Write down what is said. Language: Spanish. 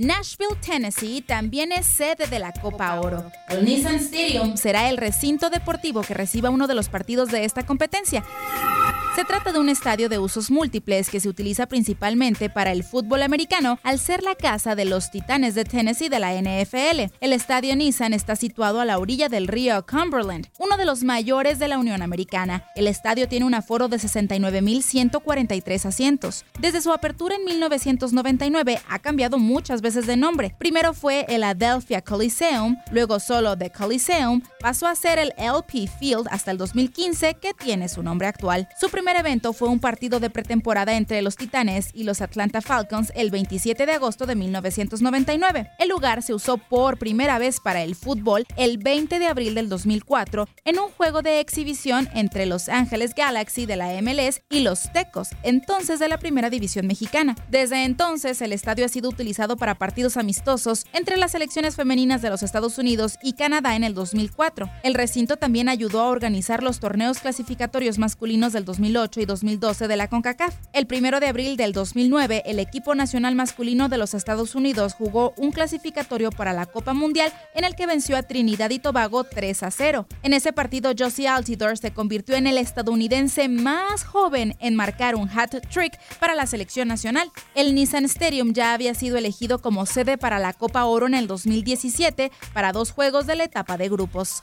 Nashville, Tennessee también es sede de la Copa Oro. El Nissan Stadium será el recinto deportivo que reciba uno de los partidos de esta competencia. Se trata de un estadio de usos múltiples que se utiliza principalmente para el fútbol americano al ser la casa de los Titanes de Tennessee de la NFL. El estadio Nissan está situado a la orilla del río Cumberland, uno de los mayores de la Unión Americana. El estadio tiene un aforo de 69.143 asientos. Desde su apertura en 1999 ha cambiado muchas veces de nombre. Primero fue el Adelphia Coliseum, luego solo The Coliseum, pasó a ser el LP Field hasta el 2015 que tiene su nombre actual. Primer evento fue un partido de pretemporada entre los Titanes y los Atlanta Falcons el 27 de agosto de 1999. El lugar se usó por primera vez para el fútbol el 20 de abril del 2004 en un juego de exhibición entre Los Ángeles Galaxy de la MLS y los Tecos, entonces de la Primera División Mexicana. Desde entonces el estadio ha sido utilizado para partidos amistosos entre las selecciones femeninas de los Estados Unidos y Canadá en el 2004. El recinto también ayudó a organizar los torneos clasificatorios masculinos del 2008 y 2012 de la CONCACAF. El 1 de abril del 2009, el equipo nacional masculino de los Estados Unidos jugó un clasificatorio para la Copa Mundial en el que venció a Trinidad y Tobago 3 a 0. En ese partido, Josie Altidore se convirtió en el estadounidense más joven en marcar un hat trick para la selección nacional. El Nissan Stadium ya había sido elegido como sede para la Copa Oro en el 2017 para dos juegos de la etapa de grupos.